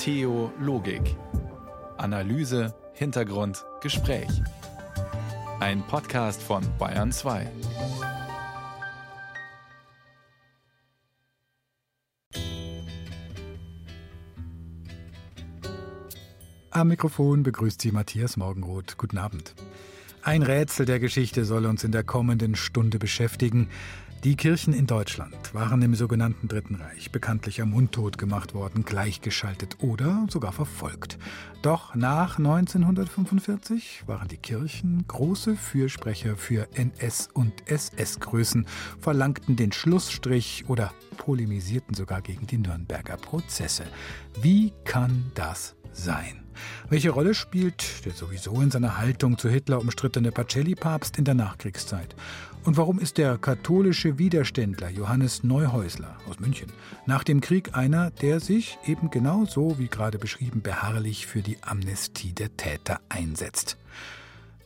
Theologik. Analyse, Hintergrund, Gespräch. Ein Podcast von Bayern 2. Am Mikrofon begrüßt Sie Matthias Morgenroth. Guten Abend. Ein Rätsel der Geschichte soll uns in der kommenden Stunde beschäftigen. Die Kirchen in Deutschland waren im sogenannten Dritten Reich bekanntlich am Mundtot gemacht worden, gleichgeschaltet oder sogar verfolgt. Doch nach 1945 waren die Kirchen große Fürsprecher für NS- und SS-Größen, verlangten den Schlussstrich oder polemisierten sogar gegen die Nürnberger Prozesse. Wie kann das sein? Welche Rolle spielt der sowieso in seiner Haltung zu Hitler umstrittene Pacelli-Papst in der Nachkriegszeit? Und warum ist der katholische Widerständler Johannes Neuhäusler aus München nach dem Krieg einer, der sich eben genau so wie gerade beschrieben beharrlich für die Amnestie der Täter einsetzt?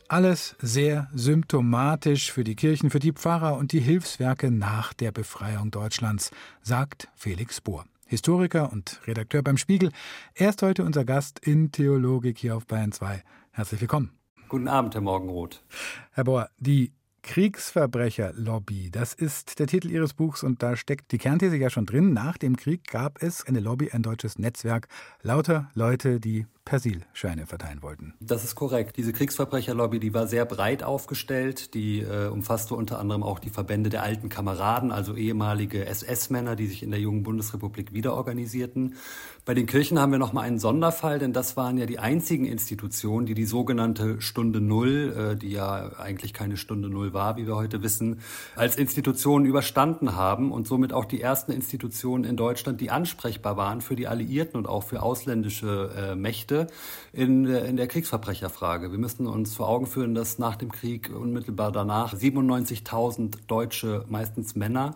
Alles sehr symptomatisch für die Kirchen, für die Pfarrer und die Hilfswerke nach der Befreiung Deutschlands, sagt Felix Bohr. Historiker und Redakteur beim Spiegel. Er ist heute unser Gast in Theologik hier auf Bayern 2. Herzlich willkommen. Guten Abend, Herr Morgenroth. Herr Bohr, die Kriegsverbrecherlobby, das ist der Titel Ihres Buchs und da steckt die Kernthese ja schon drin. Nach dem Krieg gab es eine Lobby, ein deutsches Netzwerk, lauter Leute, die Persilscheine verteilen wollten. Das ist korrekt. Diese Kriegsverbrecherlobby, die war sehr breit aufgestellt. Die äh, umfasste unter anderem auch die Verbände der alten Kameraden, also ehemalige SS-Männer, die sich in der jungen Bundesrepublik wiederorganisierten. Bei den Kirchen haben wir noch mal einen Sonderfall, denn das waren ja die einzigen Institutionen, die die sogenannte Stunde Null, äh, die ja eigentlich keine Stunde Null war, wie wir heute wissen, als Institutionen überstanden haben und somit auch die ersten Institutionen in Deutschland, die ansprechbar waren für die Alliierten und auch für ausländische äh, Mächte Geschichte in, in der Kriegsverbrecherfrage. Wir müssen uns vor Augen führen, dass nach dem Krieg unmittelbar danach 97.000 deutsche, meistens Männer,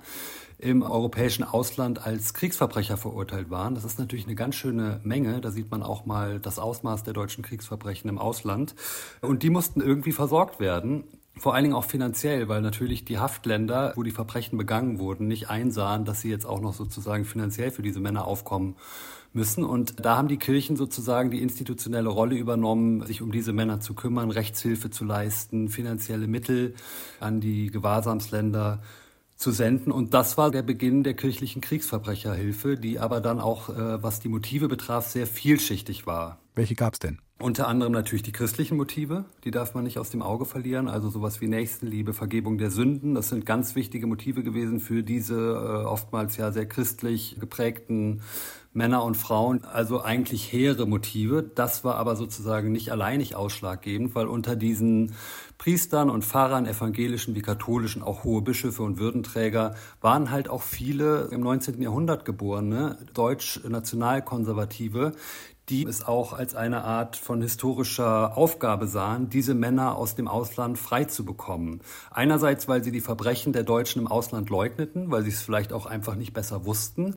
im europäischen Ausland als Kriegsverbrecher verurteilt waren. Das ist natürlich eine ganz schöne Menge. Da sieht man auch mal das Ausmaß der deutschen Kriegsverbrechen im Ausland. Und die mussten irgendwie versorgt werden. Vor allen Dingen auch finanziell, weil natürlich die Haftländer, wo die Verbrechen begangen wurden, nicht einsahen, dass sie jetzt auch noch sozusagen finanziell für diese Männer aufkommen müssen. Und da haben die Kirchen sozusagen die institutionelle Rolle übernommen, sich um diese Männer zu kümmern, Rechtshilfe zu leisten, finanzielle Mittel an die Gewahrsamsländer zu senden. Und das war der Beginn der kirchlichen Kriegsverbrecherhilfe, die aber dann auch, äh, was die Motive betraf, sehr vielschichtig war. Welche gab es denn? Unter anderem natürlich die christlichen Motive, die darf man nicht aus dem Auge verlieren. Also sowas wie Nächstenliebe, Vergebung der Sünden, das sind ganz wichtige Motive gewesen für diese äh, oftmals ja sehr christlich geprägten Männer und Frauen, also eigentlich hehre Motive. Das war aber sozusagen nicht alleinig ausschlaggebend, weil unter diesen Priestern und Pfarrern, evangelischen wie katholischen, auch hohe Bischöfe und Würdenträger, waren halt auch viele im 19. Jahrhundert geborene deutsch-nationalkonservative, die es auch als eine Art von historischer Aufgabe sahen, diese Männer aus dem Ausland frei zu bekommen. Einerseits, weil sie die Verbrechen der Deutschen im Ausland leugneten, weil sie es vielleicht auch einfach nicht besser wussten.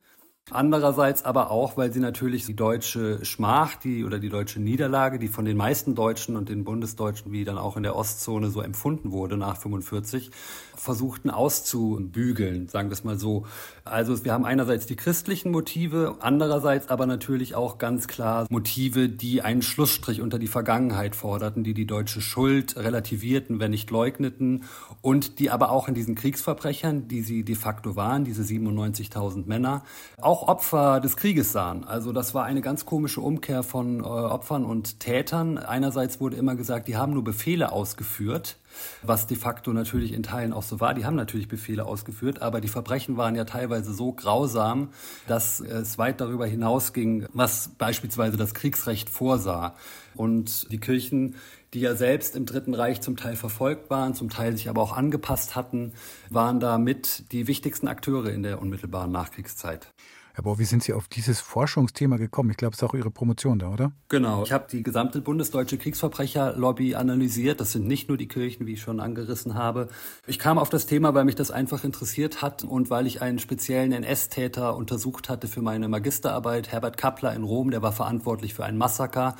Andererseits aber auch, weil sie natürlich die deutsche Schmach, die oder die deutsche Niederlage, die von den meisten Deutschen und den Bundesdeutschen, wie dann auch in der Ostzone so empfunden wurde nach 45, versuchten auszubügeln, sagen wir es mal so. Also wir haben einerseits die christlichen Motive, andererseits aber natürlich auch ganz klar Motive, die einen Schlussstrich unter die Vergangenheit forderten, die die deutsche Schuld relativierten, wenn nicht leugneten und die aber auch in diesen Kriegsverbrechern, die sie de facto waren, diese 97.000 Männer, auch Opfer des Krieges sahen. Also das war eine ganz komische Umkehr von äh, Opfern und Tätern. Einerseits wurde immer gesagt, die haben nur Befehle ausgeführt, was de facto natürlich in Teilen auch so war. Die haben natürlich Befehle ausgeführt, aber die Verbrechen waren ja teilweise so grausam, dass es weit darüber hinausging, was beispielsweise das Kriegsrecht vorsah. Und die Kirchen die ja selbst im Dritten Reich zum Teil verfolgt waren, zum Teil sich aber auch angepasst hatten, waren da mit die wichtigsten Akteure in der unmittelbaren Nachkriegszeit. Herr Bohr, wie sind Sie auf dieses Forschungsthema gekommen? Ich glaube, es ist auch Ihre Promotion da, oder? Genau. Ich habe die gesamte bundesdeutsche Kriegsverbrecherlobby analysiert. Das sind nicht nur die Kirchen, wie ich schon angerissen habe. Ich kam auf das Thema, weil mich das einfach interessiert hat und weil ich einen speziellen NS-Täter untersucht hatte für meine Magisterarbeit, Herbert Kappler in Rom. Der war verantwortlich für ein Massaker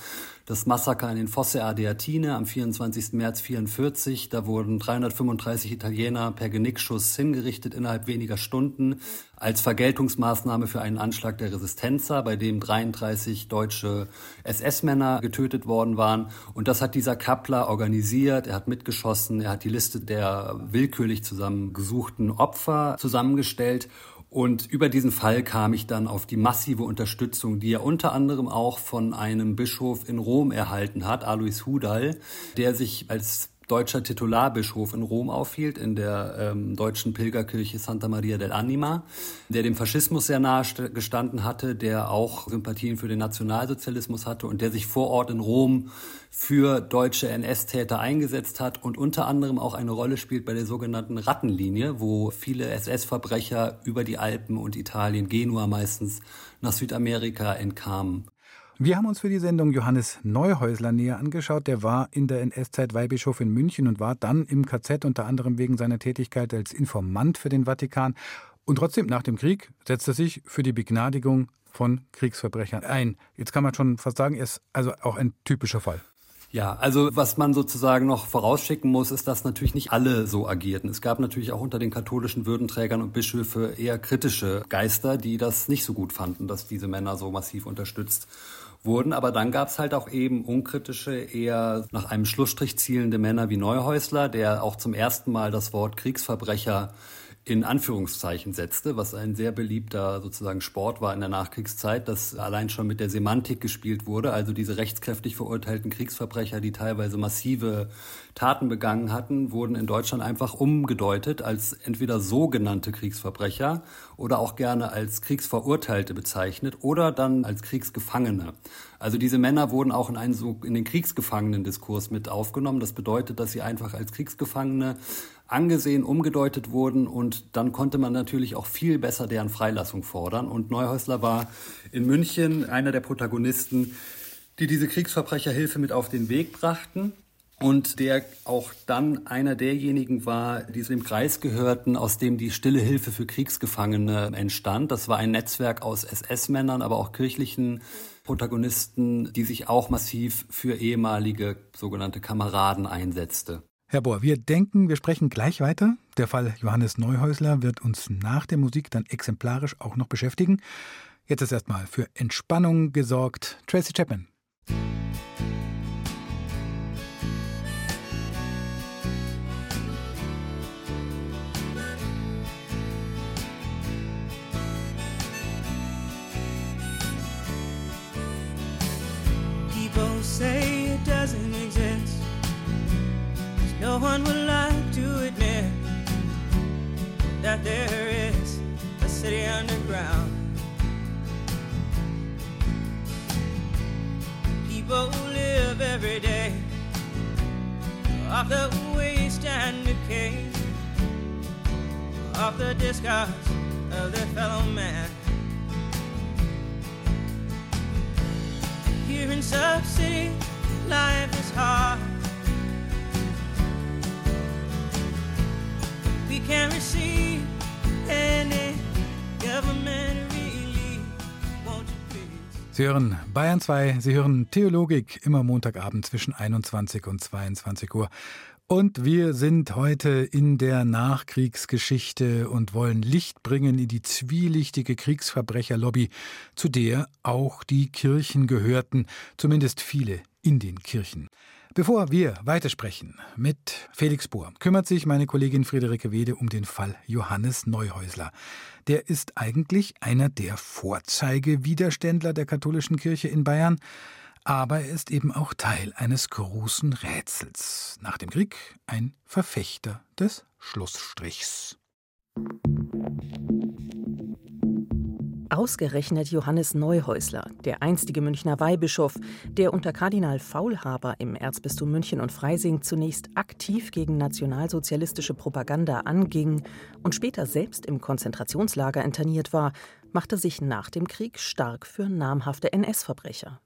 das Massaker in den Fosse Ardeatine am 24. März 44. Da wurden 335 Italiener per Genickschuss hingerichtet innerhalb weniger Stunden als Vergeltungsmaßnahme für einen Anschlag der Resistenza, bei dem 33 deutsche SS-Männer getötet worden waren. Und das hat dieser Kappler organisiert. Er hat mitgeschossen. Er hat die Liste der willkürlich zusammengesuchten Opfer zusammengestellt. Und über diesen Fall kam ich dann auf die massive Unterstützung, die er unter anderem auch von einem Bischof in Rom erhalten hat, Alois Hudal, der sich als deutscher Titularbischof in Rom aufhielt, in der ähm, deutschen Pilgerkirche Santa Maria dell'Anima, der dem Faschismus sehr nahe gestanden hatte, der auch Sympathien für den Nationalsozialismus hatte und der sich vor Ort in Rom für deutsche NS-Täter eingesetzt hat und unter anderem auch eine Rolle spielt bei der sogenannten Rattenlinie, wo viele SS-Verbrecher über die Alpen und Italien, Genua meistens, nach Südamerika entkamen. Wir haben uns für die Sendung Johannes Neuhäusler näher angeschaut. Der war in der NS-Zeit Weihbischof in München und war dann im KZ unter anderem wegen seiner Tätigkeit als Informant für den Vatikan. Und trotzdem, nach dem Krieg setzte er sich für die Begnadigung von Kriegsverbrechern ein. Jetzt kann man schon fast sagen, er ist also auch ein typischer Fall. Ja, also was man sozusagen noch vorausschicken muss, ist, dass natürlich nicht alle so agierten. Es gab natürlich auch unter den katholischen Würdenträgern und Bischöfe eher kritische Geister, die das nicht so gut fanden, dass diese Männer so massiv unterstützt wurden. Aber dann gab es halt auch eben unkritische, eher nach einem Schlussstrich zielende Männer wie Neuhäusler, der auch zum ersten Mal das Wort Kriegsverbrecher in Anführungszeichen setzte, was ein sehr beliebter sozusagen Sport war in der Nachkriegszeit, dass allein schon mit der Semantik gespielt wurde, also diese rechtskräftig verurteilten Kriegsverbrecher, die teilweise massive Taten begangen hatten, wurden in Deutschland einfach umgedeutet als entweder sogenannte Kriegsverbrecher oder auch gerne als Kriegsverurteilte bezeichnet oder dann als Kriegsgefangene. Also diese Männer wurden auch in, einen, in den Kriegsgefangenen-Diskurs mit aufgenommen. Das bedeutet, dass sie einfach als Kriegsgefangene angesehen, umgedeutet wurden und dann konnte man natürlich auch viel besser deren Freilassung fordern. Und Neuhäusler war in München einer der Protagonisten, die diese Kriegsverbrecherhilfe mit auf den Weg brachten und der auch dann einer derjenigen war, die zu dem Kreis gehörten, aus dem die Stille Hilfe für Kriegsgefangene entstand. Das war ein Netzwerk aus SS-Männern, aber auch kirchlichen Protagonisten, die sich auch massiv für ehemalige sogenannte Kameraden einsetzte. Herr Bohr, wir denken, wir sprechen gleich weiter. Der Fall Johannes Neuhäusler wird uns nach der Musik dann exemplarisch auch noch beschäftigen. Jetzt ist erstmal für Entspannung gesorgt. Tracy Chapman. That there is a city underground. People live every day off the waste and decay of the discards of their fellow man. Here in Sub City, life is hard. Sie hören Bayern 2, Sie hören Theologik immer Montagabend zwischen 21 und 22 Uhr. Und wir sind heute in der Nachkriegsgeschichte und wollen Licht bringen in die zwielichtige Kriegsverbrecherlobby, zu der auch die Kirchen gehörten, zumindest viele in den Kirchen. Bevor wir weitersprechen mit Felix Bohr, kümmert sich meine Kollegin Friederike Wede um den Fall Johannes Neuhäusler. Der ist eigentlich einer der Vorzeigewiderständler der katholischen Kirche in Bayern, aber er ist eben auch Teil eines großen Rätsels. Nach dem Krieg ein Verfechter des Schlussstrichs. Ausgerechnet Johannes Neuhäusler, der einstige Münchner Weihbischof, der unter Kardinal Faulhaber im Erzbistum München und Freising zunächst aktiv gegen nationalsozialistische Propaganda anging und später selbst im Konzentrationslager interniert war, machte sich nach dem Krieg stark für namhafte NS-Verbrecher.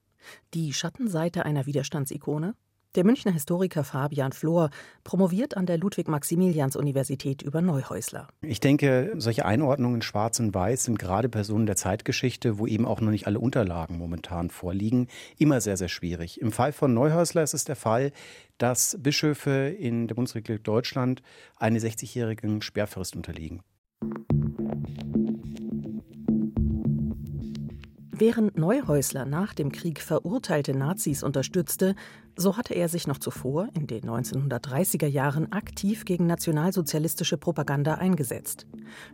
Die Schattenseite einer Widerstandsikone? Der Münchner Historiker Fabian Flohr promoviert an der Ludwig-Maximilians-Universität über Neuhäusler. Ich denke, solche Einordnungen schwarz und weiß sind gerade Personen der Zeitgeschichte, wo eben auch noch nicht alle Unterlagen momentan vorliegen, immer sehr, sehr schwierig. Im Fall von Neuhäusler ist es der Fall, dass Bischöfe in der Bundesrepublik Deutschland eine 60-jährigen Sperrfrist unterliegen. Während Neuhäusler nach dem Krieg verurteilte Nazis unterstützte, so hatte er sich noch zuvor in den 1930er Jahren aktiv gegen nationalsozialistische Propaganda eingesetzt.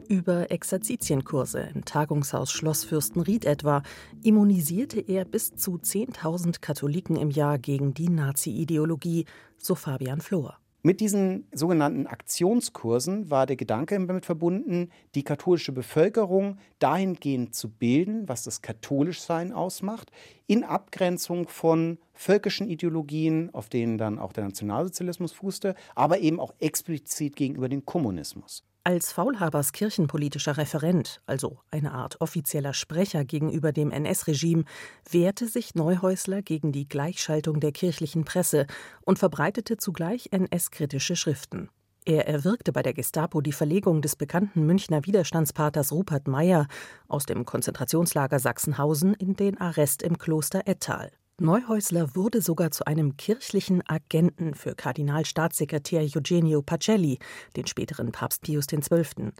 Über Exerzitienkurse im Tagungshaus Schloss Fürstenried etwa immunisierte er bis zu 10.000 Katholiken im Jahr gegen die Nazi-Ideologie, so Fabian Flohr. Mit diesen sogenannten Aktionskursen war der Gedanke damit verbunden, die katholische Bevölkerung dahingehend zu bilden, was das Katholischsein ausmacht, in Abgrenzung von völkischen Ideologien, auf denen dann auch der Nationalsozialismus fußte, aber eben auch explizit gegenüber dem Kommunismus. Als Faulhabers kirchenpolitischer Referent, also eine Art offizieller Sprecher gegenüber dem NS-Regime, wehrte sich Neuhäusler gegen die Gleichschaltung der kirchlichen Presse und verbreitete zugleich NS-kritische Schriften. Er erwirkte bei der Gestapo die Verlegung des bekannten Münchner Widerstandspaters Rupert Meyer aus dem Konzentrationslager Sachsenhausen in den Arrest im Kloster Ettal. Neuhäusler wurde sogar zu einem kirchlichen Agenten für Kardinalstaatssekretär Eugenio Pacelli, den späteren Papst Pius XII.,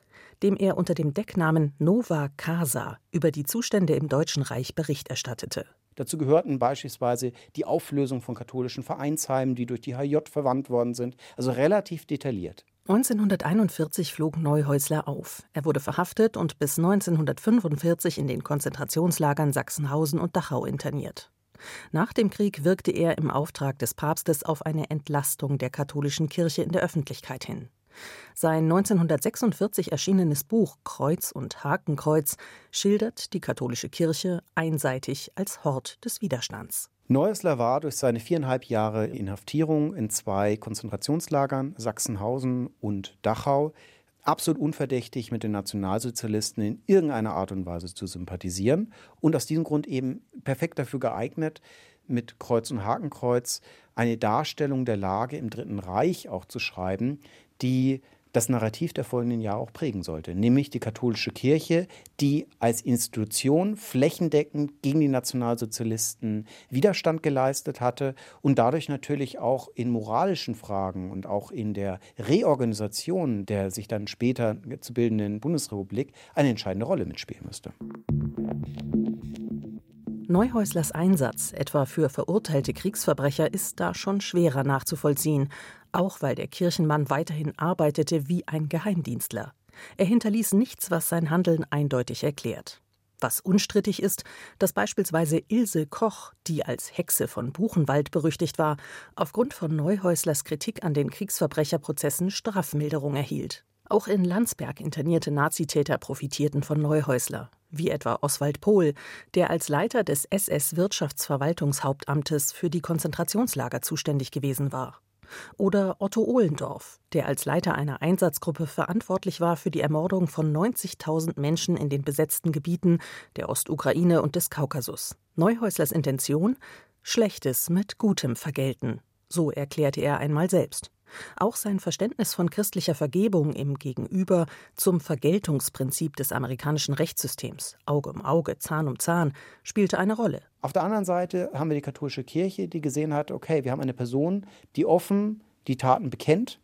dem er unter dem Decknamen Nova Casa über die Zustände im Deutschen Reich Bericht erstattete. Dazu gehörten beispielsweise die Auflösung von katholischen Vereinsheimen, die durch die HJ verwandt worden sind, also relativ detailliert. 1941 flog Neuhäusler auf. Er wurde verhaftet und bis 1945 in den Konzentrationslagern Sachsenhausen und Dachau interniert. Nach dem Krieg wirkte er im Auftrag des Papstes auf eine Entlastung der katholischen Kirche in der Öffentlichkeit hin. Sein 1946 erschienenes Buch Kreuz und Hakenkreuz schildert die katholische Kirche einseitig als Hort des Widerstands. Neuesler war durch seine viereinhalb Jahre Inhaftierung in zwei Konzentrationslagern, Sachsenhausen und Dachau, absolut unverdächtig mit den Nationalsozialisten in irgendeiner Art und Weise zu sympathisieren und aus diesem Grund eben perfekt dafür geeignet, mit Kreuz und Hakenkreuz eine Darstellung der Lage im Dritten Reich auch zu schreiben, die das Narrativ der folgenden Jahre auch prägen sollte, nämlich die katholische Kirche, die als Institution flächendeckend gegen die Nationalsozialisten Widerstand geleistet hatte und dadurch natürlich auch in moralischen Fragen und auch in der Reorganisation der sich dann später zu bildenden Bundesrepublik eine entscheidende Rolle mitspielen müsste. Neuhäuslers Einsatz, etwa für verurteilte Kriegsverbrecher, ist da schon schwerer nachzuvollziehen, auch weil der Kirchenmann weiterhin arbeitete wie ein Geheimdienstler. Er hinterließ nichts, was sein Handeln eindeutig erklärt. Was unstrittig ist, dass beispielsweise Ilse Koch, die als Hexe von Buchenwald berüchtigt war, aufgrund von Neuhäuslers Kritik an den Kriegsverbrecherprozessen Strafmilderung erhielt. Auch in Landsberg internierte Nazitäter profitierten von Neuhäusler, wie etwa Oswald Pohl, der als Leiter des SS-Wirtschaftsverwaltungshauptamtes für die Konzentrationslager zuständig gewesen war. Oder Otto Ohlendorf, der als Leiter einer Einsatzgruppe verantwortlich war für die Ermordung von 90.000 Menschen in den besetzten Gebieten der Ostukraine und des Kaukasus. Neuhäuslers Intention? Schlechtes mit Gutem vergelten. So erklärte er einmal selbst. Auch sein Verständnis von christlicher Vergebung im Gegenüber zum Vergeltungsprinzip des amerikanischen Rechtssystems Auge um Auge, Zahn um Zahn spielte eine Rolle. Auf der anderen Seite haben wir die katholische Kirche, die gesehen hat, okay, wir haben eine Person, die offen die Taten bekennt,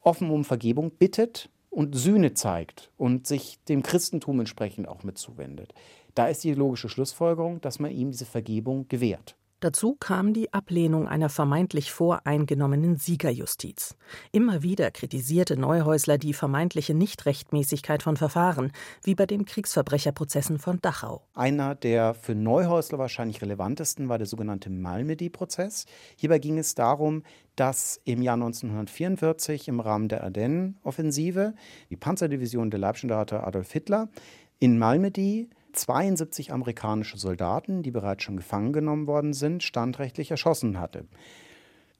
offen um Vergebung bittet und Sühne zeigt und sich dem Christentum entsprechend auch mitzuwendet. Da ist die logische Schlussfolgerung, dass man ihm diese Vergebung gewährt. Dazu kam die Ablehnung einer vermeintlich voreingenommenen Siegerjustiz. Immer wieder kritisierte Neuhäusler die vermeintliche Nichtrechtmäßigkeit von Verfahren, wie bei den Kriegsverbrecherprozessen von Dachau. Einer der für Neuhäusler wahrscheinlich relevantesten war der sogenannte Malmedy-Prozess. Hierbei ging es darum, dass im Jahr 1944 im Rahmen der Ardennen-Offensive die Panzerdivision der Leibstandarte Adolf Hitler in Malmedy 72 amerikanische Soldaten, die bereits schon gefangen genommen worden sind, standrechtlich erschossen hatte.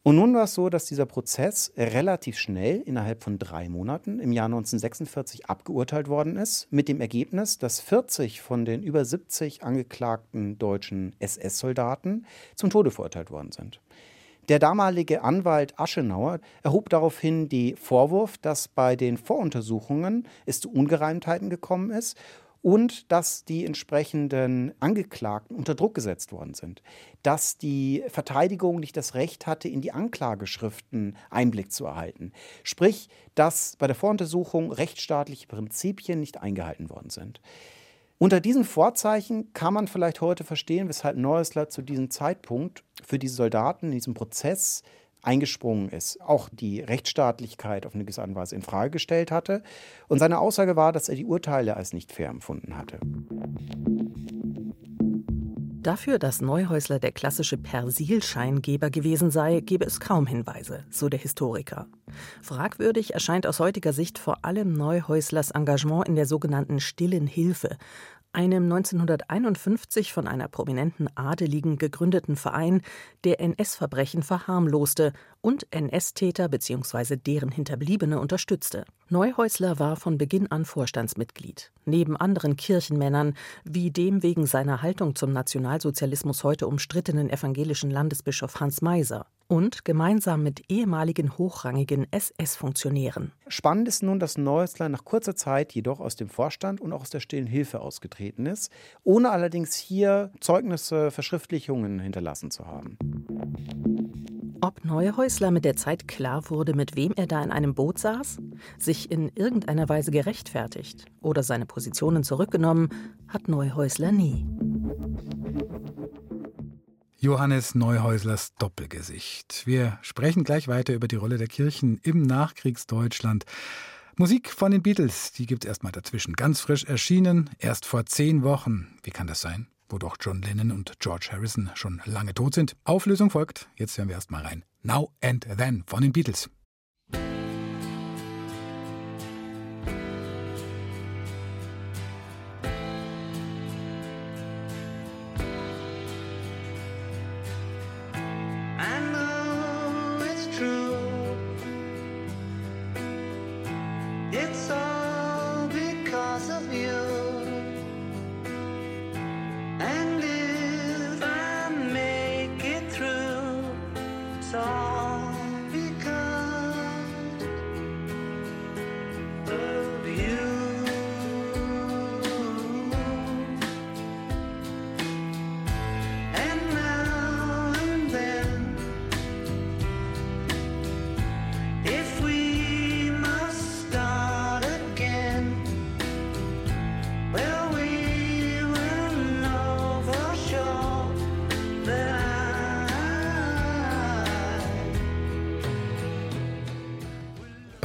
Und nun war es so, dass dieser Prozess relativ schnell, innerhalb von drei Monaten, im Jahr 1946 abgeurteilt worden ist, mit dem Ergebnis, dass 40 von den über 70 angeklagten deutschen SS-Soldaten zum Tode verurteilt worden sind. Der damalige Anwalt Aschenauer erhob daraufhin den Vorwurf, dass bei den Voruntersuchungen es zu Ungereimtheiten gekommen ist und dass die entsprechenden Angeklagten unter Druck gesetzt worden sind, dass die Verteidigung nicht das Recht hatte, in die Anklageschriften Einblick zu erhalten. Sprich, dass bei der Voruntersuchung rechtsstaatliche Prinzipien nicht eingehalten worden sind. Unter diesen Vorzeichen kann man vielleicht heute verstehen, weshalb Neuesler zu diesem Zeitpunkt für die Soldaten in diesem Prozess eingesprungen ist, auch die Rechtsstaatlichkeit auf eine gewisse Art und Weise in Frage gestellt hatte. Und seine Aussage war, dass er die Urteile als nicht fair empfunden hatte. Dafür, dass Neuhäusler der klassische Persilscheingeber gewesen sei, gebe es kaum Hinweise, so der Historiker. Fragwürdig erscheint aus heutiger Sicht vor allem Neuhäuslers Engagement in der sogenannten Stillen Hilfe, einem 1951 von einer prominenten Adeligen gegründeten Verein, der NS-Verbrechen verharmloste und NS-Täter bzw. deren Hinterbliebene unterstützte. Neuhäusler war von Beginn an Vorstandsmitglied. Neben anderen Kirchenmännern, wie dem wegen seiner Haltung zum Nationalsozialismus heute umstrittenen evangelischen Landesbischof Hans Meiser und gemeinsam mit ehemaligen hochrangigen SS-Funktionären. Spannend ist nun, dass Neuhäusler nach kurzer Zeit jedoch aus dem Vorstand und auch aus der stillen Hilfe ausgetreten ist, ohne allerdings hier Zeugnisse, Verschriftlichungen hinterlassen zu haben. Ob Neuhäusler mit der Zeit klar wurde, mit wem er da in einem Boot saß, sich in irgendeiner Weise gerechtfertigt oder seine Positionen zurückgenommen, hat Neuhäusler nie. Johannes Neuhäuslers Doppelgesicht. Wir sprechen gleich weiter über die Rolle der Kirchen im Nachkriegsdeutschland. Musik von den Beatles, die gibt es erstmal dazwischen. Ganz frisch erschienen, erst vor zehn Wochen. Wie kann das sein? wo doch John Lennon und George Harrison schon lange tot sind. Auflösung folgt. Jetzt hören wir erstmal rein. Now and Then von den Beatles.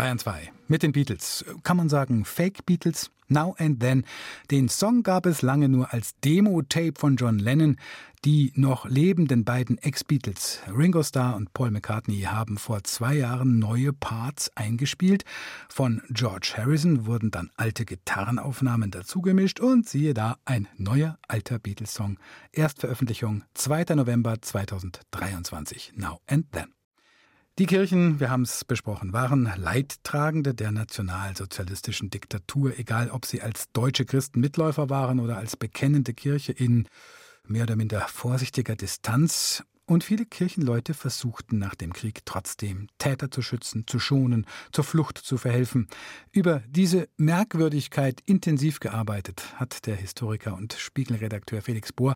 Bayern 2 mit den Beatles. Kann man sagen, Fake Beatles? Now and Then. Den Song gab es lange nur als Demo-Tape von John Lennon. Die noch lebenden beiden Ex-Beatles, Ringo Starr und Paul McCartney, haben vor zwei Jahren neue Parts eingespielt. Von George Harrison wurden dann alte Gitarrenaufnahmen dazugemischt und siehe da, ein neuer alter Beatles-Song. Erstveröffentlichung 2. November 2023. Now and Then. Die Kirchen, wir haben es besprochen, waren Leidtragende der nationalsozialistischen Diktatur, egal ob sie als deutsche Christen Mitläufer waren oder als bekennende Kirche in mehr oder minder vorsichtiger Distanz. Und viele Kirchenleute versuchten nach dem Krieg trotzdem Täter zu schützen, zu schonen, zur Flucht zu verhelfen. Über diese Merkwürdigkeit intensiv gearbeitet hat der Historiker und Spiegelredakteur Felix Bohr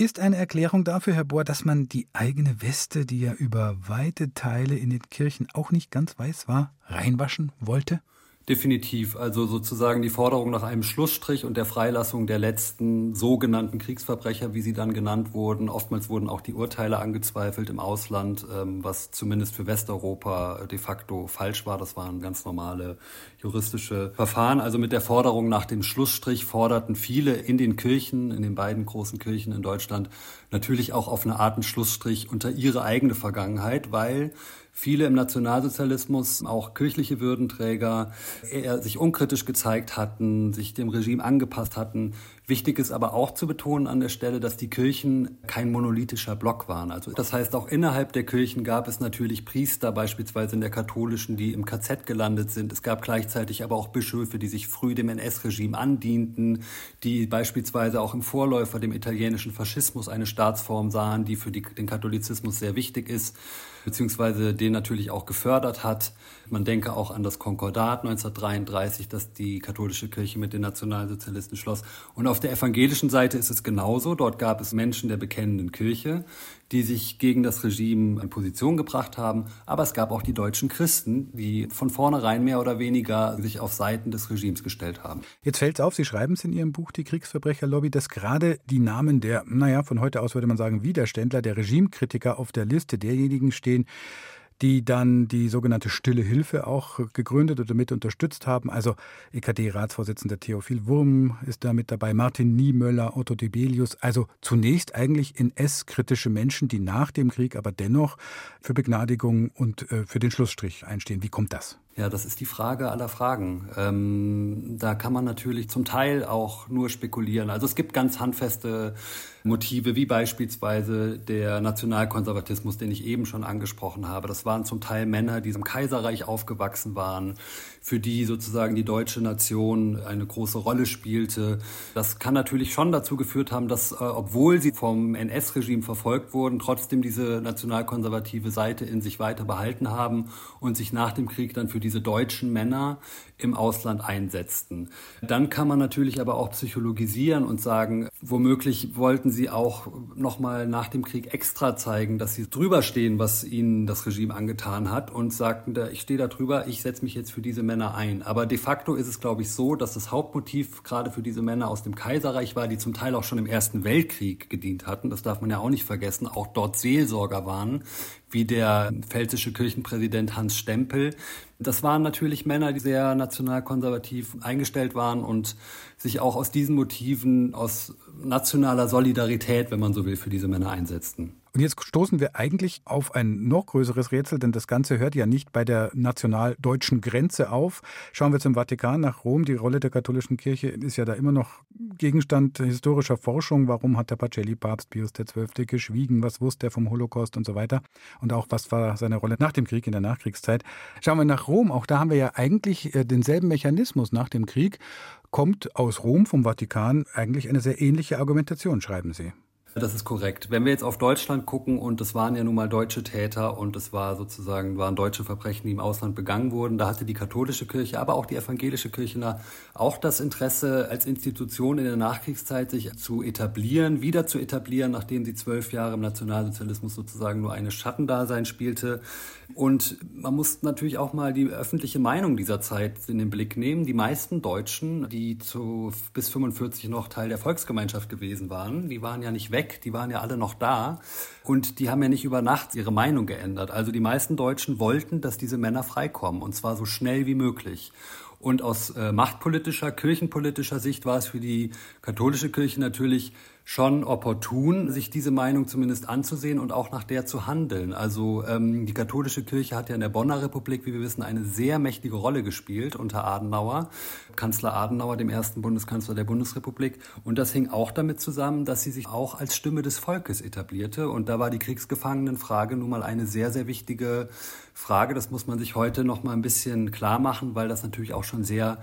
ist eine Erklärung dafür, Herr Bohr, dass man die eigene Weste, die ja über weite Teile in den Kirchen auch nicht ganz weiß war, reinwaschen wollte? Definitiv. Also sozusagen die Forderung nach einem Schlussstrich und der Freilassung der letzten sogenannten Kriegsverbrecher, wie sie dann genannt wurden. Oftmals wurden auch die Urteile angezweifelt im Ausland, ähm, was zumindest für Westeuropa de facto falsch war. Das waren ganz normale juristische Verfahren. Also mit der Forderung nach dem Schlussstrich forderten viele in den Kirchen, in den beiden großen Kirchen in Deutschland, natürlich auch auf eine Art einen Schlussstrich unter ihre eigene Vergangenheit, weil viele im Nationalsozialismus, auch kirchliche Würdenträger, eher sich unkritisch gezeigt hatten, sich dem Regime angepasst hatten, Wichtig ist aber auch zu betonen an der Stelle, dass die Kirchen kein monolithischer Block waren. Also das heißt, auch innerhalb der Kirchen gab es natürlich Priester, beispielsweise in der katholischen, die im KZ gelandet sind. Es gab gleichzeitig aber auch Bischöfe, die sich früh dem NS-Regime andienten, die beispielsweise auch im Vorläufer dem italienischen Faschismus eine Staatsform sahen, die für die, den Katholizismus sehr wichtig ist beziehungsweise den natürlich auch gefördert hat. Man denke auch an das Konkordat 1933, das die katholische Kirche mit den Nationalsozialisten schloss. Und auf der evangelischen Seite ist es genauso. Dort gab es Menschen der bekennenden Kirche, die sich gegen das Regime in Position gebracht haben. Aber es gab auch die deutschen Christen, die von vornherein mehr oder weniger sich auf Seiten des Regimes gestellt haben. Jetzt fällt es auf, Sie schreiben es in Ihrem Buch Die Kriegsverbrecherlobby, dass gerade die Namen der, naja, von heute aus würde man sagen, Widerständler, der Regimekritiker auf der Liste derjenigen stehen, die dann die sogenannte Stille Hilfe auch gegründet oder mit unterstützt haben. Also EKD-Ratsvorsitzender Theophil Wurm ist da mit dabei, Martin Niemöller, Otto Debelius. Also zunächst eigentlich NS-kritische Menschen, die nach dem Krieg aber dennoch für Begnadigung und äh, für den Schlussstrich einstehen. Wie kommt das? Ja, das ist die Frage aller Fragen. Ähm, da kann man natürlich zum Teil auch nur spekulieren. Also es gibt ganz handfeste Motive, wie beispielsweise der Nationalkonservatismus, den ich eben schon angesprochen habe. Das waren zum Teil Männer, die im Kaiserreich aufgewachsen waren, für die sozusagen die deutsche Nation eine große Rolle spielte. Das kann natürlich schon dazu geführt haben, dass, äh, obwohl sie vom NS-Regime verfolgt wurden, trotzdem diese nationalkonservative Seite in sich weiter behalten haben und sich nach dem Krieg dann für diese deutschen Männer im Ausland einsetzten. Dann kann man natürlich aber auch psychologisieren und sagen, womöglich wollten sie auch nochmal nach dem Krieg extra zeigen, dass sie drüber stehen, was ihnen das Regime angetan hat und sagten, ich stehe da drüber, ich setze mich jetzt für diese Männer ein. Aber de facto ist es, glaube ich, so, dass das Hauptmotiv gerade für diese Männer aus dem Kaiserreich war, die zum Teil auch schon im Ersten Weltkrieg gedient hatten. Das darf man ja auch nicht vergessen. Auch dort Seelsorger waren, wie der pfälzische Kirchenpräsident Hans Stempel. Das waren natürlich Männer, die sehr nationalkonservativ eingestellt waren und sich auch aus diesen Motiven, aus nationaler Solidarität, wenn man so will, für diese Männer einsetzten. Und jetzt stoßen wir eigentlich auf ein noch größeres Rätsel, denn das Ganze hört ja nicht bei der national-deutschen Grenze auf. Schauen wir zum Vatikan nach Rom. Die Rolle der katholischen Kirche ist ja da immer noch Gegenstand historischer Forschung. Warum hat der Pacelli-Papst Pius XII. geschwiegen? Was wusste er vom Holocaust und so weiter? Und auch, was war seine Rolle nach dem Krieg, in der Nachkriegszeit? Schauen wir nach Rom. Auch da haben wir ja eigentlich äh, denselben Mechanismus nach dem Krieg. Kommt aus Rom, vom Vatikan, eigentlich eine sehr ähnliche Argumentation, schreiben Sie. Das ist korrekt. Wenn wir jetzt auf Deutschland gucken und es waren ja nun mal deutsche Täter und es war sozusagen waren deutsche Verbrechen, die im Ausland begangen wurden, da hatte die katholische Kirche, aber auch die evangelische Kirche auch das Interesse als Institution in der Nachkriegszeit sich zu etablieren, wieder zu etablieren, nachdem sie zwölf Jahre im Nationalsozialismus sozusagen nur eine Schattendasein spielte. Und man muss natürlich auch mal die öffentliche Meinung dieser Zeit in den Blick nehmen. Die meisten Deutschen, die zu bis 45 noch Teil der Volksgemeinschaft gewesen waren, die waren ja nicht weg weg, die waren ja alle noch da und die haben ja nicht über Nacht ihre Meinung geändert. Also die meisten Deutschen wollten, dass diese Männer freikommen und zwar so schnell wie möglich. Und aus äh, machtpolitischer, kirchenpolitischer Sicht war es für die katholische Kirche natürlich schon opportun, sich diese Meinung zumindest anzusehen und auch nach der zu handeln. Also ähm, die katholische Kirche hat ja in der Bonner Republik, wie wir wissen, eine sehr mächtige Rolle gespielt unter Adenauer, Kanzler Adenauer, dem ersten Bundeskanzler der Bundesrepublik. Und das hing auch damit zusammen, dass sie sich auch als Stimme des Volkes etablierte. Und da war die Kriegsgefangenenfrage nun mal eine sehr, sehr wichtige Frage. Das muss man sich heute noch mal ein bisschen klar machen, weil das natürlich auch schon sehr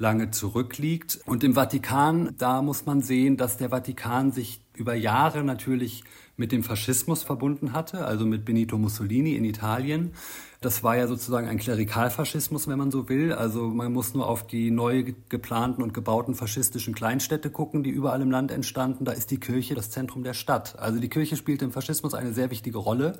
lange zurückliegt. Und im Vatikan, da muss man sehen, dass der Vatikan sich über Jahre natürlich mit dem Faschismus verbunden hatte, also mit Benito Mussolini in Italien. Das war ja sozusagen ein Klerikalfaschismus, wenn man so will. Also man muss nur auf die neu geplanten und gebauten faschistischen Kleinstädte gucken, die überall im Land entstanden. Da ist die Kirche das Zentrum der Stadt. Also die Kirche spielt im Faschismus eine sehr wichtige Rolle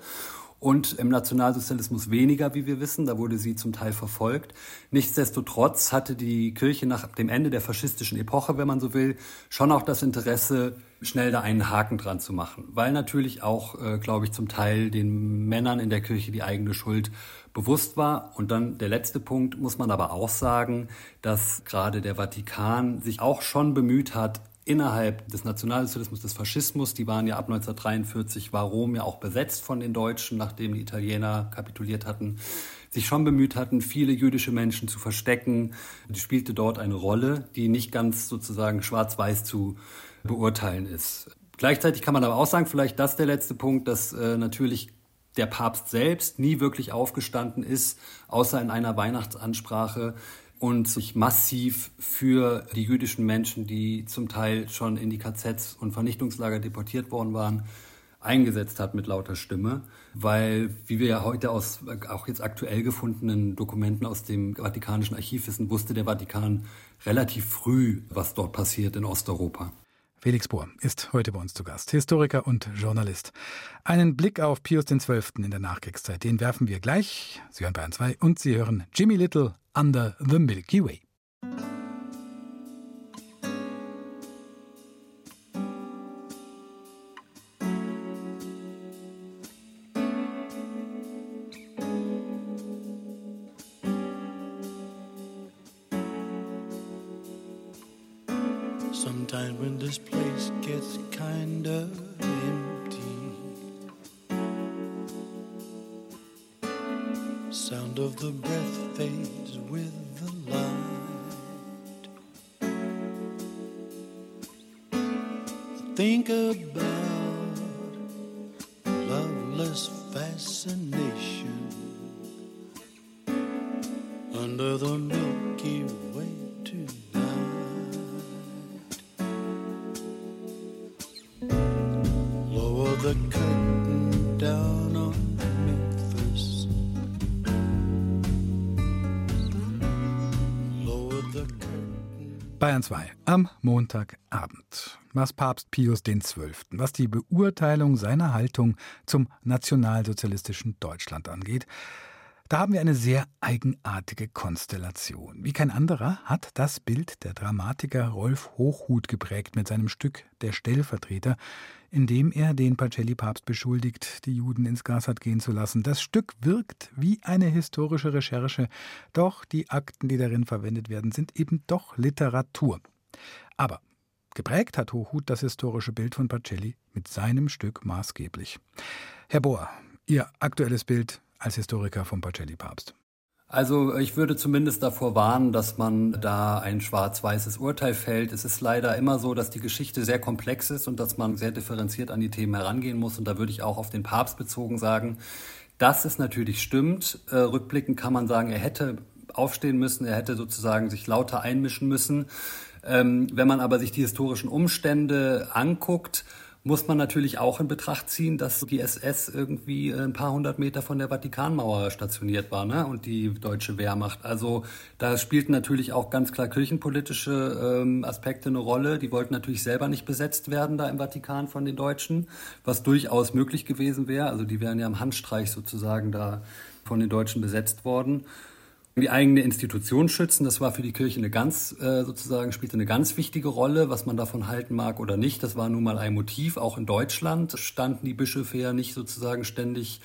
und im Nationalsozialismus weniger, wie wir wissen. Da wurde sie zum Teil verfolgt. Nichtsdestotrotz hatte die Kirche nach dem Ende der faschistischen Epoche, wenn man so will, schon auch das Interesse, schnell da einen Haken dran zu machen, weil natürlich auch, äh, glaube ich, zum Teil den Männern in der Kirche die eigene Schuld bewusst war. Und dann der letzte Punkt muss man aber auch sagen, dass gerade der Vatikan sich auch schon bemüht hat, innerhalb des Nationalsozialismus, des Faschismus, die waren ja ab 1943, war Rom ja auch besetzt von den Deutschen, nachdem die Italiener kapituliert hatten, sich schon bemüht hatten, viele jüdische Menschen zu verstecken. Die spielte dort eine Rolle, die nicht ganz sozusagen schwarz-weiß zu beurteilen ist. Gleichzeitig kann man aber auch sagen, vielleicht das der letzte Punkt, dass äh, natürlich der Papst selbst nie wirklich aufgestanden ist, außer in einer Weihnachtsansprache und sich massiv für die jüdischen Menschen, die zum Teil schon in die KZs und Vernichtungslager deportiert worden waren, eingesetzt hat mit lauter Stimme, weil, wie wir ja heute aus auch jetzt aktuell gefundenen Dokumenten aus dem Vatikanischen Archiv wissen, wusste der Vatikan relativ früh, was dort passiert in Osteuropa. Felix Bohr ist heute bei uns zu Gast, Historiker und Journalist. Einen Blick auf Pius XII. in der Nachkriegszeit, den werfen wir gleich. Sie hören Bayern 2 und Sie hören Jimmy Little Under the Milky Way. Bayern 2 am Montagabend. Was Papst Pius XII., was die Beurteilung seiner Haltung zum nationalsozialistischen Deutschland angeht, da haben wir eine sehr eigenartige Konstellation. Wie kein anderer hat das Bild der Dramatiker Rolf Hochhuth geprägt mit seinem Stück Der Stellvertreter, in dem er den Pacelli-Papst beschuldigt, die Juden ins Gas hat gehen zu lassen. Das Stück wirkt wie eine historische Recherche, doch die Akten, die darin verwendet werden, sind eben doch Literatur. Aber geprägt hat Hochhuth das historische Bild von Pacelli mit seinem Stück maßgeblich. Herr Bohr, Ihr aktuelles Bild als Historiker vom Pacelli-Papst? Also ich würde zumindest davor warnen, dass man da ein schwarz-weißes Urteil fällt. Es ist leider immer so, dass die Geschichte sehr komplex ist und dass man sehr differenziert an die Themen herangehen muss. Und da würde ich auch auf den Papst bezogen sagen, dass es natürlich stimmt. Äh, rückblickend kann man sagen, er hätte aufstehen müssen, er hätte sozusagen sich lauter einmischen müssen. Ähm, wenn man aber sich die historischen Umstände anguckt, muss man natürlich auch in Betracht ziehen, dass die SS irgendwie ein paar hundert Meter von der Vatikanmauer stationiert war ne? und die deutsche Wehrmacht. Also da spielten natürlich auch ganz klar kirchenpolitische ähm, Aspekte eine Rolle. Die wollten natürlich selber nicht besetzt werden da im Vatikan von den Deutschen, was durchaus möglich gewesen wäre. Also die wären ja im Handstreich sozusagen da von den Deutschen besetzt worden die eigene Institution schützen. Das war für die Kirche eine ganz, äh, sozusagen, spielte eine ganz wichtige Rolle, was man davon halten mag oder nicht. Das war nun mal ein Motiv. Auch in Deutschland standen die Bischöfe ja nicht sozusagen ständig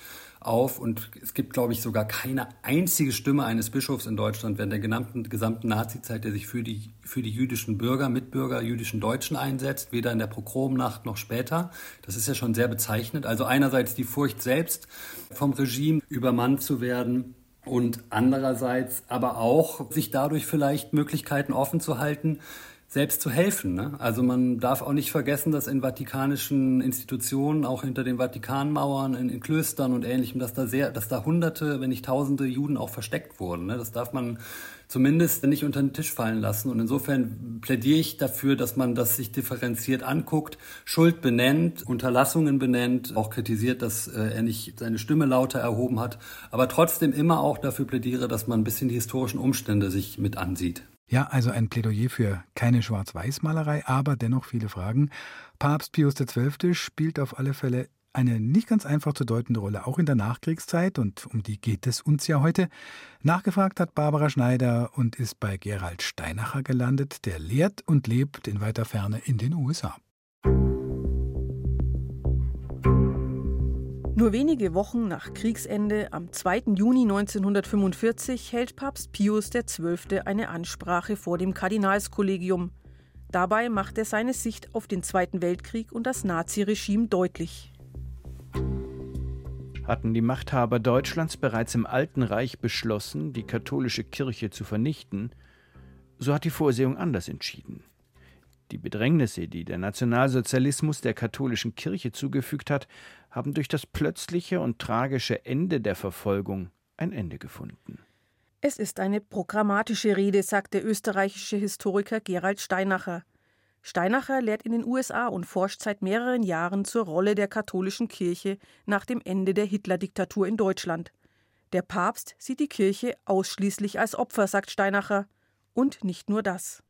auf und es gibt, glaube ich, sogar keine einzige Stimme eines Bischofs in Deutschland während der gesamten, gesamten Nazi-Zeit, der sich für die, für die jüdischen Bürger, Mitbürger, jüdischen Deutschen einsetzt, weder in der Progromnacht noch später. Das ist ja schon sehr bezeichnend. Also einerseits die Furcht selbst vom Regime übermannt zu werden, und andererseits aber auch sich dadurch vielleicht Möglichkeiten offen zu halten, selbst zu helfen. Ne? Also man darf auch nicht vergessen, dass in vatikanischen Institutionen, auch hinter den Vatikanmauern, in, in Klöstern und ähnlichem, dass da sehr, dass da Hunderte, wenn nicht Tausende Juden auch versteckt wurden. Ne? Das darf man zumindest nicht unter den Tisch fallen lassen. Und insofern plädiere ich dafür, dass man das sich differenziert anguckt, Schuld benennt, Unterlassungen benennt, auch kritisiert, dass äh, er nicht seine Stimme lauter erhoben hat, aber trotzdem immer auch dafür plädiere, dass man ein bisschen die historischen Umstände sich mit ansieht. Ja, also ein Plädoyer für keine Schwarz-Weiß-Malerei, aber dennoch viele Fragen. Papst Pius XII. spielt auf alle Fälle eine nicht ganz einfach zu deutende Rolle, auch in der Nachkriegszeit, und um die geht es uns ja heute. Nachgefragt hat Barbara Schneider und ist bei Gerald Steinacher gelandet, der lehrt und lebt in weiter Ferne in den USA. Nur wenige Wochen nach Kriegsende, am 2. Juni 1945, hält Papst Pius XII. eine Ansprache vor dem Kardinalskollegium. Dabei macht er seine Sicht auf den Zweiten Weltkrieg und das Naziregime deutlich. Hatten die Machthaber Deutschlands bereits im Alten Reich beschlossen, die katholische Kirche zu vernichten, so hat die Vorsehung anders entschieden. Die Bedrängnisse, die der Nationalsozialismus der katholischen Kirche zugefügt hat, haben durch das plötzliche und tragische Ende der Verfolgung ein Ende gefunden. Es ist eine programmatische Rede, sagt der österreichische Historiker Gerald Steinacher. Steinacher lehrt in den USA und forscht seit mehreren Jahren zur Rolle der katholischen Kirche nach dem Ende der Hitler-Diktatur in Deutschland. Der Papst sieht die Kirche ausschließlich als Opfer, sagt Steinacher. Und nicht nur das.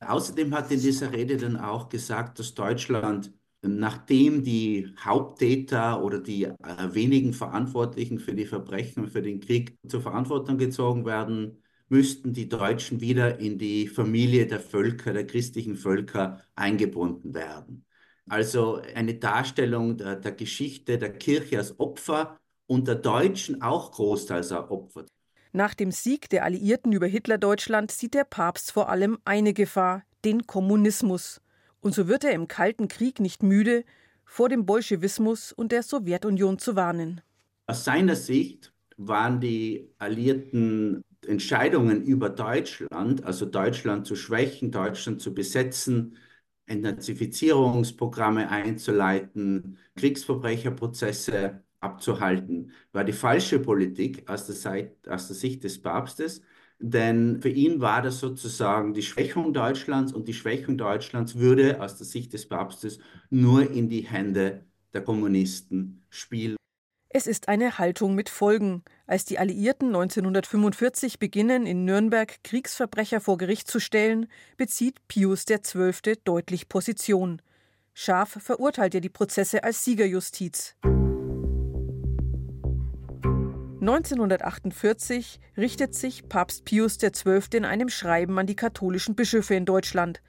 Außerdem hat in dieser Rede dann auch gesagt, dass Deutschland, nachdem die Haupttäter oder die äh, wenigen Verantwortlichen für die Verbrechen für den Krieg zur Verantwortung gezogen werden, müssten die Deutschen wieder in die Familie der Völker, der christlichen Völker eingebunden werden. Also eine Darstellung der, der Geschichte der Kirche als Opfer und der Deutschen auch großteils als Opfer. Nach dem Sieg der Alliierten über Hitlerdeutschland sieht der Papst vor allem eine Gefahr, den Kommunismus. Und so wird er im Kalten Krieg nicht müde, vor dem Bolschewismus und der Sowjetunion zu warnen. Aus seiner Sicht waren die Alliierten Entscheidungen über Deutschland, also Deutschland zu schwächen, Deutschland zu besetzen, Entnazifizierungsprogramme einzuleiten, Kriegsverbrecherprozesse abzuhalten, war die falsche Politik aus der, Seite, aus der Sicht des Papstes. Denn für ihn war das sozusagen die Schwächung Deutschlands und die Schwächung Deutschlands würde aus der Sicht des Papstes nur in die Hände der Kommunisten spielen. Es ist eine Haltung mit Folgen. Als die Alliierten 1945 beginnen, in Nürnberg Kriegsverbrecher vor Gericht zu stellen, bezieht Pius XII. deutlich Position. Scharf verurteilt er die Prozesse als Siegerjustiz. 1948 richtet sich Papst Pius XII. in einem Schreiben an die katholischen Bischöfe in Deutschland.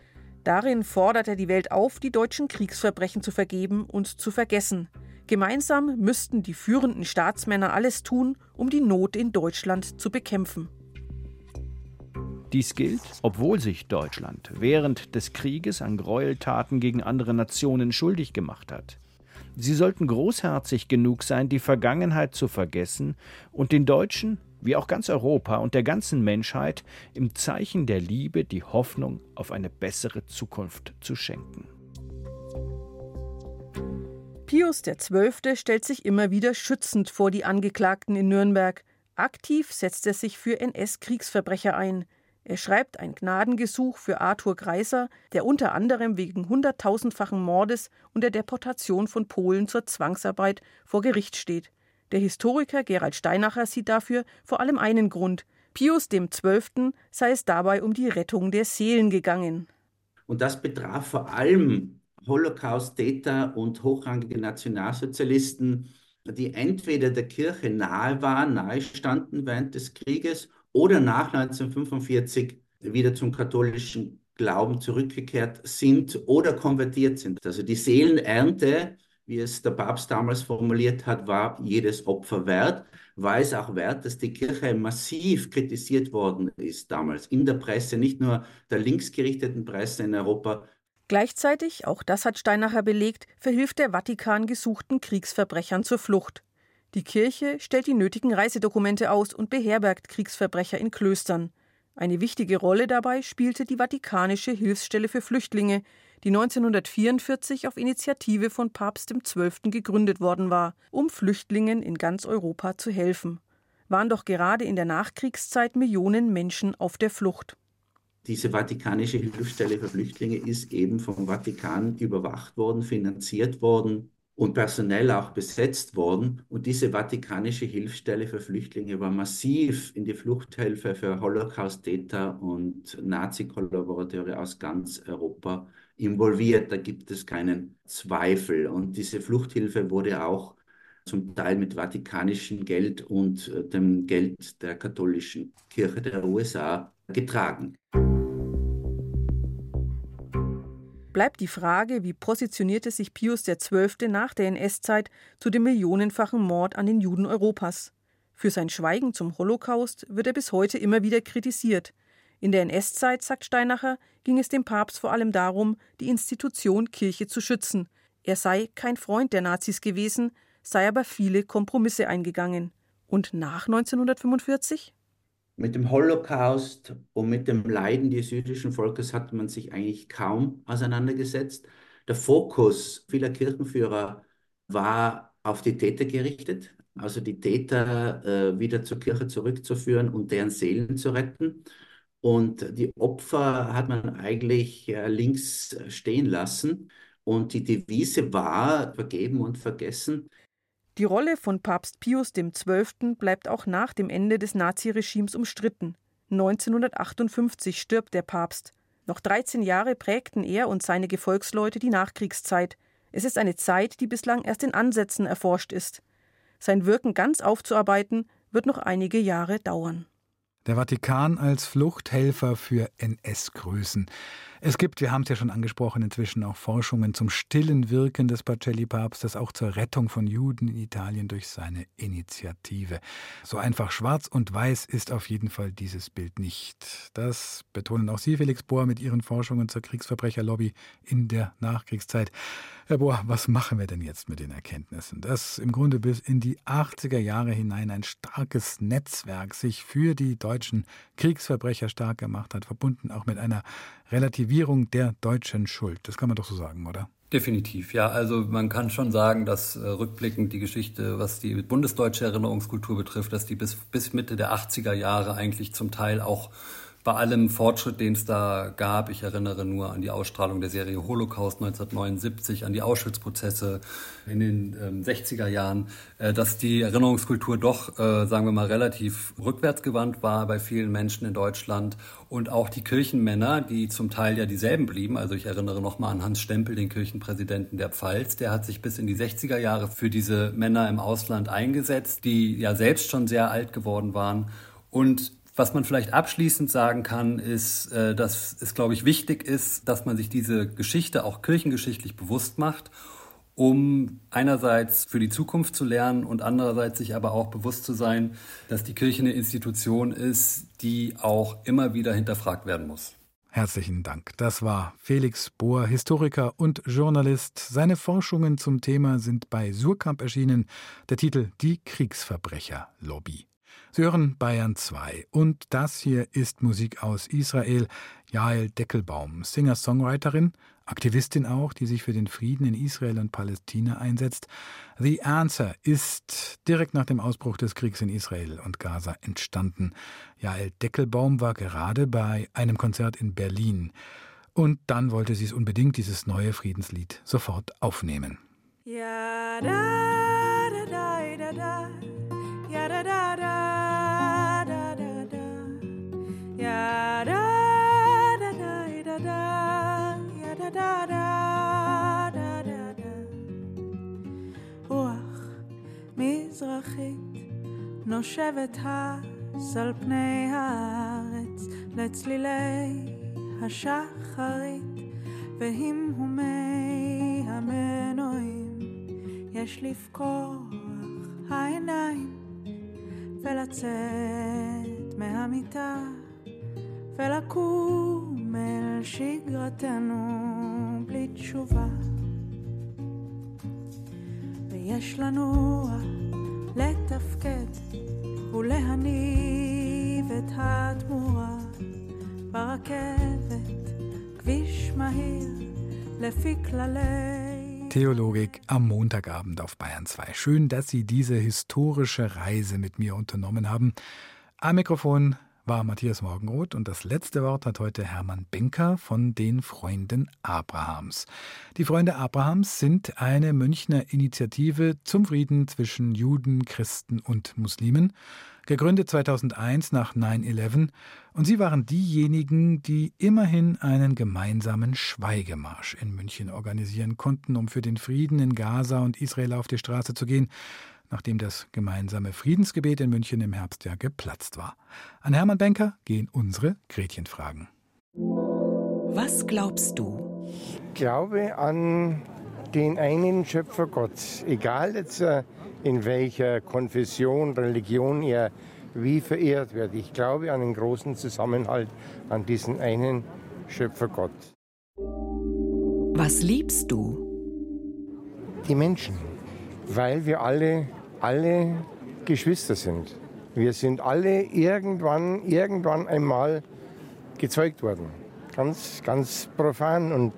Darin fordert er die Welt auf, die deutschen Kriegsverbrechen zu vergeben und zu vergessen. Gemeinsam müssten die führenden Staatsmänner alles tun, um die Not in Deutschland zu bekämpfen. Dies gilt, obwohl sich Deutschland während des Krieges an Gräueltaten gegen andere Nationen schuldig gemacht hat. Sie sollten großherzig genug sein, die Vergangenheit zu vergessen und den Deutschen, wie auch ganz Europa und der ganzen Menschheit, im Zeichen der Liebe die Hoffnung auf eine bessere Zukunft zu schenken. Pius XII. stellt sich immer wieder schützend vor die Angeklagten in Nürnberg. Aktiv setzt er sich für NS-Kriegsverbrecher ein. Er schreibt ein Gnadengesuch für Arthur Greiser, der unter anderem wegen hunderttausendfachen Mordes und der Deportation von Polen zur Zwangsarbeit vor Gericht steht. Der Historiker Gerald Steinacher sieht dafür vor allem einen Grund. Pius XII. sei es dabei um die Rettung der Seelen gegangen. Und das betraf vor allem Holocaust-Täter und hochrangige Nationalsozialisten, die entweder der Kirche nahe waren, nahe standen während des Krieges oder nach 1945 wieder zum katholischen Glauben zurückgekehrt sind oder konvertiert sind. Also die Seelenernte, wie es der Papst damals formuliert hat, war jedes Opfer wert, war es auch wert, dass die Kirche massiv kritisiert worden ist damals in der Presse, nicht nur der linksgerichteten Presse in Europa, Gleichzeitig, auch das hat Steinacher belegt, verhilft der Vatikan gesuchten Kriegsverbrechern zur Flucht. Die Kirche stellt die nötigen Reisedokumente aus und beherbergt Kriegsverbrecher in Klöstern. Eine wichtige Rolle dabei spielte die Vatikanische Hilfsstelle für Flüchtlinge, die 1944 auf Initiative von Papst XII. gegründet worden war, um Flüchtlingen in ganz Europa zu helfen. Waren doch gerade in der Nachkriegszeit Millionen Menschen auf der Flucht. Diese Vatikanische Hilfsstelle für Flüchtlinge ist eben vom Vatikan überwacht worden, finanziert worden und personell auch besetzt worden. Und diese Vatikanische Hilfsstelle für Flüchtlinge war massiv in die Fluchthilfe für Holocaust-Täter und Nazi-Kollaborateure aus ganz Europa involviert. Da gibt es keinen Zweifel. Und diese Fluchthilfe wurde auch zum Teil mit vatikanischem Geld und äh, dem Geld der katholischen Kirche der USA getragen. Bleibt die Frage, wie positionierte sich Pius XII. nach der NS-Zeit zu dem millionenfachen Mord an den Juden Europas. Für sein Schweigen zum Holocaust wird er bis heute immer wieder kritisiert. In der NS-Zeit, sagt Steinacher, ging es dem Papst vor allem darum, die Institution Kirche zu schützen. Er sei kein Freund der Nazis gewesen, sei aber viele Kompromisse eingegangen. Und nach 1945? Mit dem Holocaust und mit dem Leiden des jüdischen Volkes hat man sich eigentlich kaum auseinandergesetzt. Der Fokus vieler Kirchenführer war auf die Täter gerichtet, also die Täter äh, wieder zur Kirche zurückzuführen und deren Seelen zu retten. Und die Opfer hat man eigentlich äh, links stehen lassen. Und die Devise war vergeben und vergessen. Die Rolle von Papst Pius XII. bleibt auch nach dem Ende des Naziregimes umstritten. 1958 stirbt der Papst. Noch 13 Jahre prägten er und seine Gefolgsleute die Nachkriegszeit. Es ist eine Zeit, die bislang erst in Ansätzen erforscht ist. Sein Wirken ganz aufzuarbeiten, wird noch einige Jahre dauern. Der Vatikan als Fluchthelfer für NS-Größen. Es gibt, wir haben es ja schon angesprochen, inzwischen auch Forschungen zum stillen Wirken des Pacelli-Papstes, auch zur Rettung von Juden in Italien durch seine Initiative. So einfach schwarz und weiß ist auf jeden Fall dieses Bild nicht. Das betonen auch Sie, Felix Bohr, mit Ihren Forschungen zur Kriegsverbrecherlobby in der Nachkriegszeit. Herr Bohr, was machen wir denn jetzt mit den Erkenntnissen? Dass im Grunde bis in die 80er Jahre hinein ein starkes Netzwerk sich für die deutschen Kriegsverbrecher stark gemacht hat, verbunden auch mit einer Relativierung der deutschen Schuld. Das kann man doch so sagen, oder? Definitiv, ja. Also man kann schon sagen, dass äh, rückblickend die Geschichte, was die bundesdeutsche Erinnerungskultur betrifft, dass die bis, bis Mitte der 80er Jahre eigentlich zum Teil auch bei allem Fortschritt, den es da gab, ich erinnere nur an die Ausstrahlung der Serie Holocaust 1979, an die Auschwitz-Prozesse in den ähm, 60er Jahren, äh, dass die Erinnerungskultur doch, äh, sagen wir mal, relativ rückwärtsgewandt war bei vielen Menschen in Deutschland. Und auch die Kirchenmänner, die zum Teil ja dieselben blieben. Also ich erinnere nochmal an Hans Stempel, den Kirchenpräsidenten der Pfalz, der hat sich bis in die 60er Jahre für diese Männer im Ausland eingesetzt, die ja selbst schon sehr alt geworden waren. Und was man vielleicht abschließend sagen kann, ist, äh, dass es, glaube ich, wichtig ist, dass man sich diese Geschichte auch kirchengeschichtlich bewusst macht, um einerseits für die Zukunft zu lernen und andererseits sich aber auch bewusst zu sein, dass die Kirche eine Institution ist, die auch immer wieder hinterfragt werden muss. Herzlichen Dank. Das war Felix Bohr, Historiker und Journalist. Seine Forschungen zum Thema sind bei Surkamp erschienen. Der Titel Die Kriegsverbrecherlobby. Sie hören Bayern 2 und das hier ist Musik aus Israel. Jael Deckelbaum, Singer-Songwriterin, Aktivistin auch, die sich für den Frieden in Israel und Palästina einsetzt. The Answer ist direkt nach dem Ausbruch des Kriegs in Israel und Gaza entstanden. Jael Deckelbaum war gerade bei einem Konzert in Berlin. Und dann wollte sie es unbedingt, dieses neue Friedenslied, sofort aufnehmen. Ja, da, da, da, da, da. Ja, da, da, da. מזרחית נושבת הס על פני הארץ לצלילי השחרית והמהומי המנועים יש לפקוח העיניים ולצאת מהמיטה ולקום אל שגרתנו בלי תשובה. ויש לנוע, לתפקד ולהניב את התמורה ברכבת, כביש מהיר לפי כללי Theologik am Montagabend auf Bayern 2. Schön, dass Sie diese historische Reise mit mir unternommen haben. Am Mikrofon war Matthias Morgenroth und das letzte Wort hat heute Hermann Benker von den Freunden Abrahams. Die Freunde Abrahams sind eine Münchner Initiative zum Frieden zwischen Juden, Christen und Muslimen, gegründet 2001 nach 9-11 und sie waren diejenigen, die immerhin einen gemeinsamen Schweigemarsch in München organisieren konnten, um für den Frieden in Gaza und Israel auf die Straße zu gehen nachdem das gemeinsame Friedensgebet in München im Herbst ja geplatzt war. An Hermann Benker gehen unsere Gretchenfragen. Was glaubst du? Ich glaube an den einen Schöpfer Gott, egal jetzt äh, in welcher Konfession, Religion er wie verehrt wird. Ich glaube an den großen Zusammenhalt, an diesen einen Schöpfer Gott. Was liebst du? Die Menschen weil wir alle, alle Geschwister sind. Wir sind alle irgendwann, irgendwann einmal gezeugt worden. Ganz, ganz profan. Und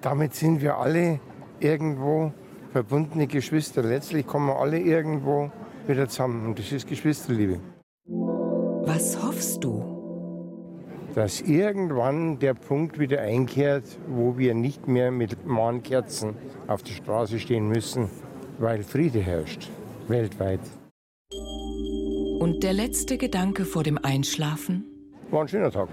damit sind wir alle irgendwo verbundene Geschwister. Letztlich kommen wir alle irgendwo wieder zusammen. Und das ist Geschwisterliebe. Was hoffst du? Dass irgendwann der Punkt wieder einkehrt, wo wir nicht mehr mit Mahnkerzen auf der Straße stehen müssen, weil Friede herrscht, weltweit. Und der letzte Gedanke vor dem Einschlafen? War ein schöner Tag.